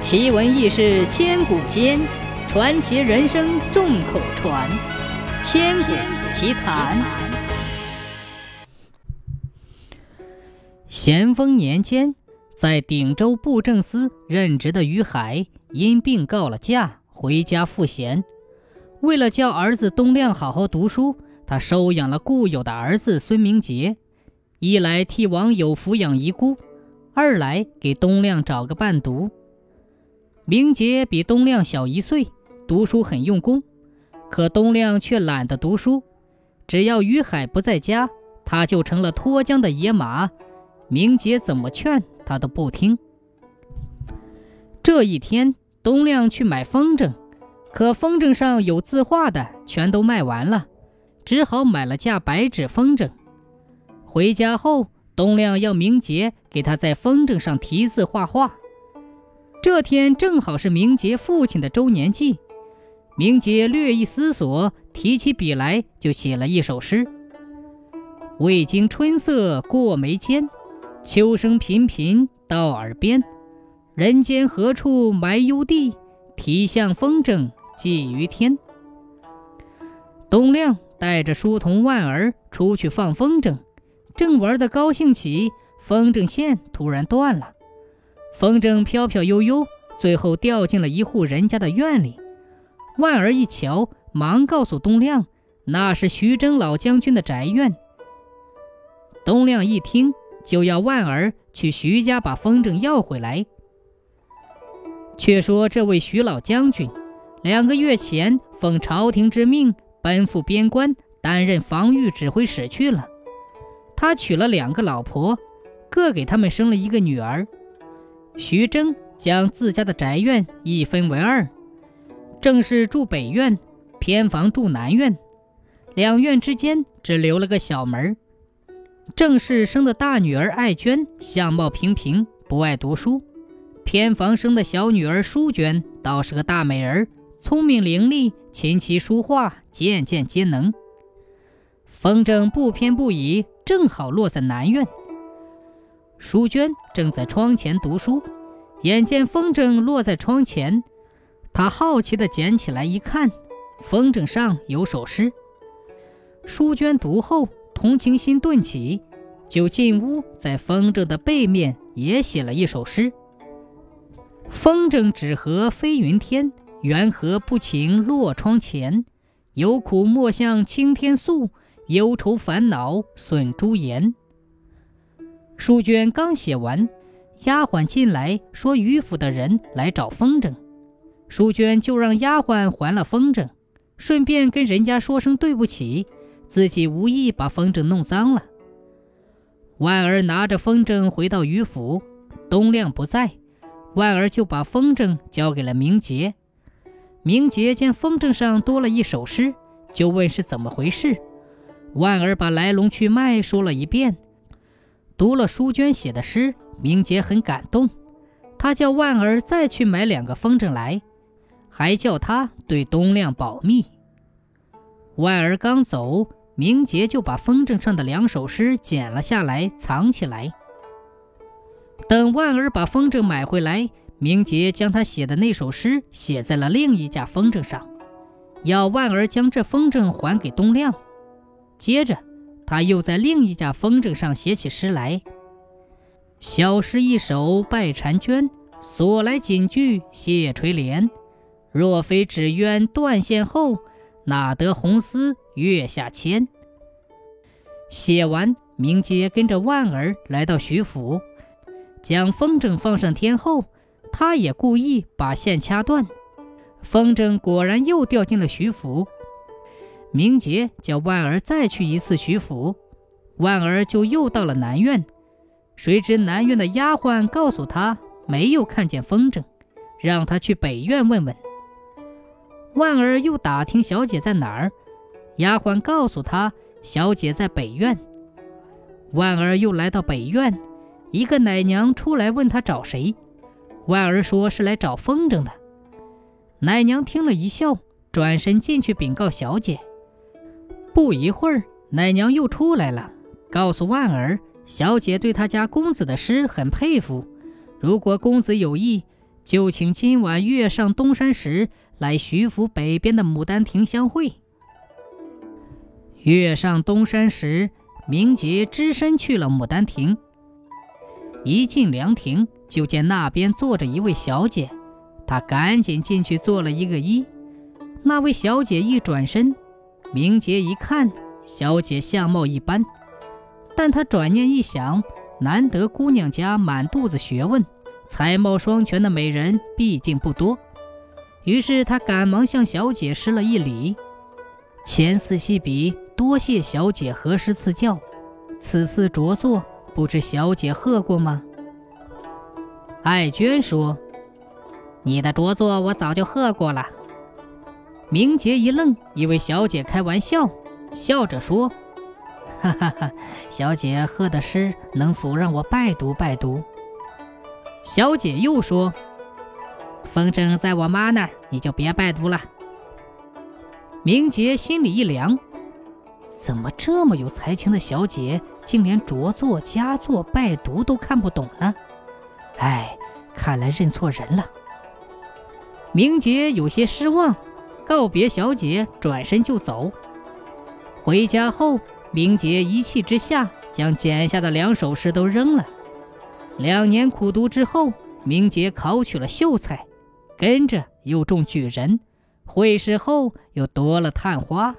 奇闻异事千古间，传奇人生众口传。千古奇谈。咸丰年间，在鼎州布政司任职的于海因病告了假，回家赋闲。为了教儿子东亮好好读书，他收养了故友的儿子孙明杰，一来替网友抚养遗孤，二来给东亮找个伴读。明杰比东亮小一岁，读书很用功，可东亮却懒得读书。只要于海不在家，他就成了脱缰的野马。明杰怎么劝他都不听。这一天，东亮去买风筝，可风筝上有字画的全都卖完了，只好买了架白纸风筝。回家后，东亮要明杰给他在风筝上题字画画。这天正好是明杰父亲的周年祭，明杰略一思索，提起笔来就写了一首诗：“未经春色过眉间，秋声频频到耳边。人间何处埋幽地？题向风筝寄于天。”董亮带着书童万儿出去放风筝，正玩得高兴起，风筝线突然断了。风筝飘飘悠悠，最后掉进了一户人家的院里。万儿一瞧，忙告诉东亮，那是徐峥老将军的宅院。东亮一听，就要万儿去徐家把风筝要回来。却说这位徐老将军，两个月前奉朝廷之命奔赴边关，担任防御指挥使去了。他娶了两个老婆，各给他们生了一个女儿。徐峥将自家的宅院一分为二，正室住北院，偏房住南院，两院之间只留了个小门。正室生的大女儿爱娟，相貌平平，不爱读书；偏房生的小女儿淑娟，倒是个大美人，聪明伶俐，琴棋书画件件皆能。风筝不偏不倚，正好落在南院。淑娟正在窗前读书，眼见风筝落在窗前，她好奇地捡起来一看，风筝上有首诗。淑娟读后，同情心顿起，就进屋，在风筝的背面也写了一首诗：“风筝纸盒飞云天，缘何不情落窗前？有苦莫向青天诉，忧愁烦恼损朱颜。”淑娟刚写完，丫鬟进来说：“余府的人来找风筝。”淑娟就让丫鬟还了风筝，顺便跟人家说声对不起，自己无意把风筝弄脏了。万儿拿着风筝回到余府，东亮不在，万儿就把风筝交给了明杰。明杰见风筝上多了一首诗，就问是怎么回事。万儿把来龙去脉说了一遍。读了淑娟写的诗，明杰很感动，他叫万儿再去买两个风筝来，还叫他对东亮保密。万儿刚走，明杰就把风筝上的两首诗剪了下来，藏起来。等万儿把风筝买回来，明杰将他写的那首诗写在了另一架风筝上，要万儿将这风筝还给东亮。接着。他又在另一架风筝上写起诗来：“小诗一首拜婵娟，所来锦句谢垂帘。若非纸鸢断线后，哪得红丝月下牵？”写完，明杰跟着万儿来到徐府，将风筝放上天后，他也故意把线掐断，风筝果然又掉进了徐府。明杰叫万儿再去一次徐府，万儿就又到了南院。谁知南院的丫鬟告诉他没有看见风筝，让他去北院问问。万儿又打听小姐在哪儿，丫鬟告诉他小姐在北院。万儿又来到北院，一个奶娘出来问他找谁，万儿说是来找风筝的。奶娘听了一笑，转身进去禀告小姐。不一会儿，奶娘又出来了，告诉万儿，小姐对她家公子的诗很佩服。如果公子有意，就请今晚月上东山时来徐府北边的牡丹亭相会。月上东山时，明杰只身去了牡丹亭。一进凉亭，就见那边坐着一位小姐，他赶紧进去做了一个揖。那位小姐一转身，明杰一看，小姐相貌一般，但他转念一想，难得姑娘家满肚子学问。才貌双全的美人毕竟不多，于是他赶忙向小姐施了一礼，前四细比，多谢小姐何时赐教，此次着作不知小姐喝过吗？艾娟说：“你的着作我早就喝过了。”明杰一愣，以为小姐开玩笑，笑着说：“哈哈哈，小姐贺的诗能否让我拜读拜读？”小姐又说：“风筝在我妈那儿，你就别拜读了。”明杰心里一凉，怎么这么有才情的小姐，竟连着作、佳作、拜读都看不懂呢？哎，看来认错人了。明杰有些失望，告别小姐，转身就走。回家后，明杰一气之下，将剪下的两首诗都扔了。两年苦读之后，明杰考取了秀才，跟着又中举人，会试后又夺了探花。